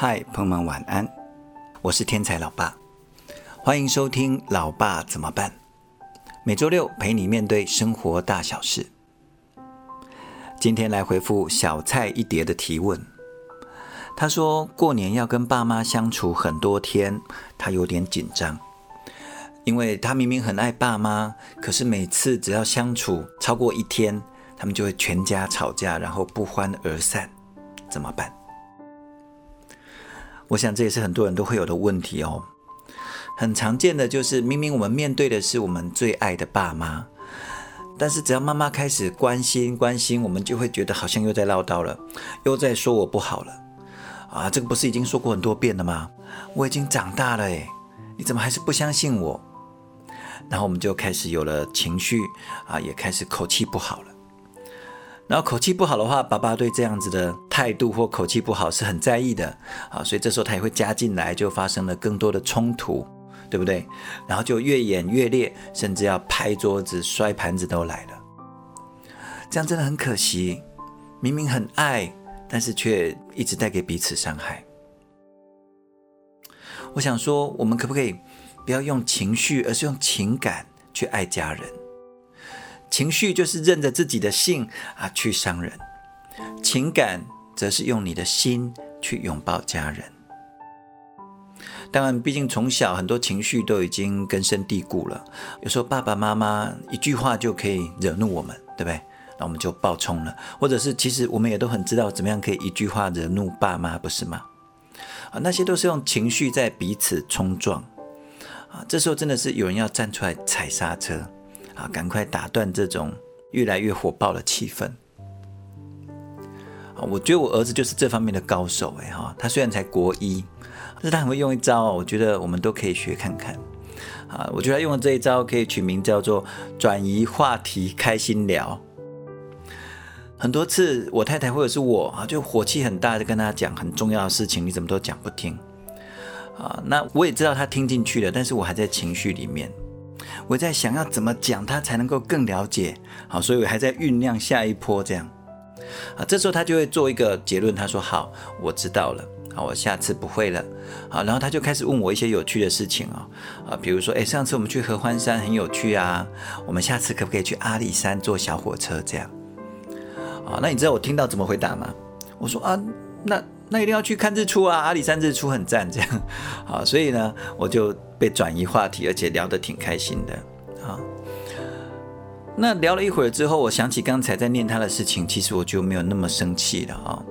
嗨，朋友们晚安，我是天才老爸，欢迎收听《老爸怎么办》。每周六陪你面对生活大小事。今天来回复小菜一碟的提问。他说过年要跟爸妈相处很多天，他有点紧张，因为他明明很爱爸妈，可是每次只要相处超过一天，他们就会全家吵架，然后不欢而散，怎么办？我想这也是很多人都会有的问题哦。很常见的就是，明明我们面对的是我们最爱的爸妈，但是只要妈妈开始关心关心，我们就会觉得好像又在唠叨了，又在说我不好了。啊，这个不是已经说过很多遍了吗？我已经长大了诶，你怎么还是不相信我？然后我们就开始有了情绪啊，也开始口气不好了。然后口气不好的话，爸爸对这样子的态度或口气不好是很在意的啊，所以这时候他也会加进来，就发生了更多的冲突。对不对？然后就越演越烈，甚至要拍桌子、摔盘子都来了。这样真的很可惜，明明很爱，但是却一直带给彼此伤害。我想说，我们可不可以不要用情绪，而是用情感去爱家人？情绪就是任着自己的性啊去伤人，情感则是用你的心去拥抱家人。当然，毕竟从小很多情绪都已经根深蒂固了。有时候爸爸妈妈一句话就可以惹怒我们，对不对？那我们就爆冲了，或者是其实我们也都很知道怎么样可以一句话惹怒爸妈，不是吗？啊，那些都是用情绪在彼此冲撞啊。这时候真的是有人要站出来踩刹车啊，赶快打断这种越来越火爆的气氛。啊，我觉得我儿子就是这方面的高手哎哈，他虽然才国一。但是他很会用一招，我觉得我们都可以学看看。啊，我觉得他用的这一招可以取名叫做转移话题，开心聊。很多次我太太或者是我啊，就火气很大，的跟他讲很重要的事情，你怎么都讲不听。啊，那我也知道他听进去了，但是我还在情绪里面，我在想要怎么讲他才能够更了解。好，所以我还在酝酿下一波这样。啊，这时候他就会做一个结论，他说：“好，我知道了。”好我下次不会了，好，然后他就开始问我一些有趣的事情啊，啊，比如说，哎，上次我们去合欢山很有趣啊，我们下次可不可以去阿里山坐小火车这样？啊，那你知道我听到怎么回答吗？我说啊，那那一定要去看日出啊，阿里山日出很赞这样，啊，所以呢，我就被转移话题，而且聊得挺开心的，啊。那聊了一会儿之后，我想起刚才在念他的事情，其实我就没有那么生气了啊，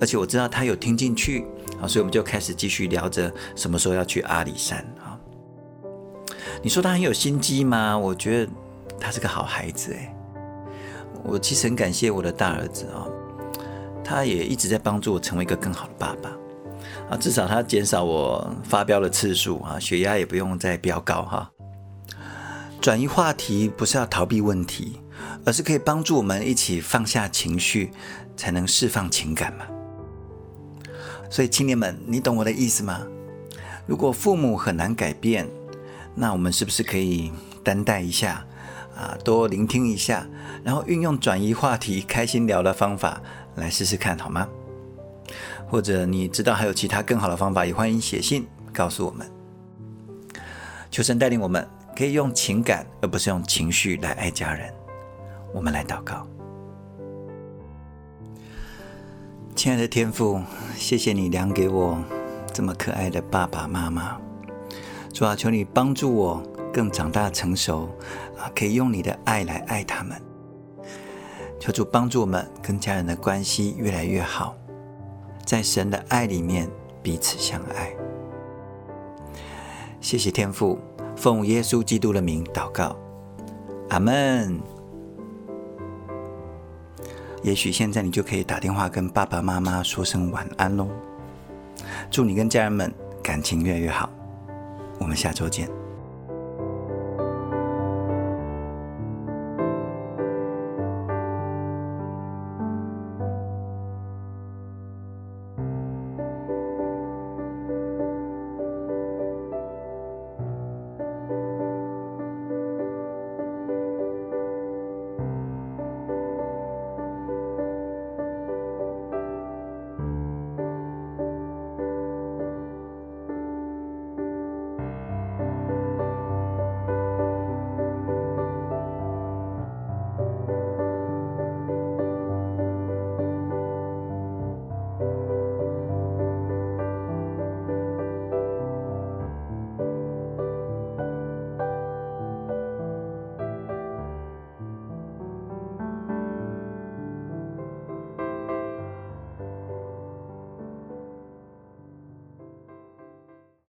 而且我知道他有听进去啊，所以我们就开始继续聊着什么时候要去阿里山啊。你说他很有心机吗？我觉得他是个好孩子哎，我其实很感谢我的大儿子啊，他也一直在帮助我成为一个更好的爸爸啊，至少它减少我发飙的次数啊，血压也不用再飙高哈。转移话题不是要逃避问题，而是可以帮助我们一起放下情绪，才能释放情感嘛。所以青年们，你懂我的意思吗？如果父母很难改变，那我们是不是可以担待一下啊？多聆听一下，然后运用转移话题、开心聊的方法来试试看，好吗？或者你知道还有其他更好的方法，也欢迎写信告诉我们。求神带领我们。可以用情感，而不是用情绪来爱家人。我们来祷告，亲爱的天父，谢谢你量给我这么可爱的爸爸妈妈。主啊，求你帮助我更长大成熟啊，可以用你的爱来爱他们。求主帮助我们跟家人的关系越来越好，在神的爱里面彼此相爱。谢谢天父。奉耶稣基督的名祷告，阿门。也许现在你就可以打电话跟爸爸妈妈说声晚安喽。祝你跟家人们感情越来越好。我们下周见。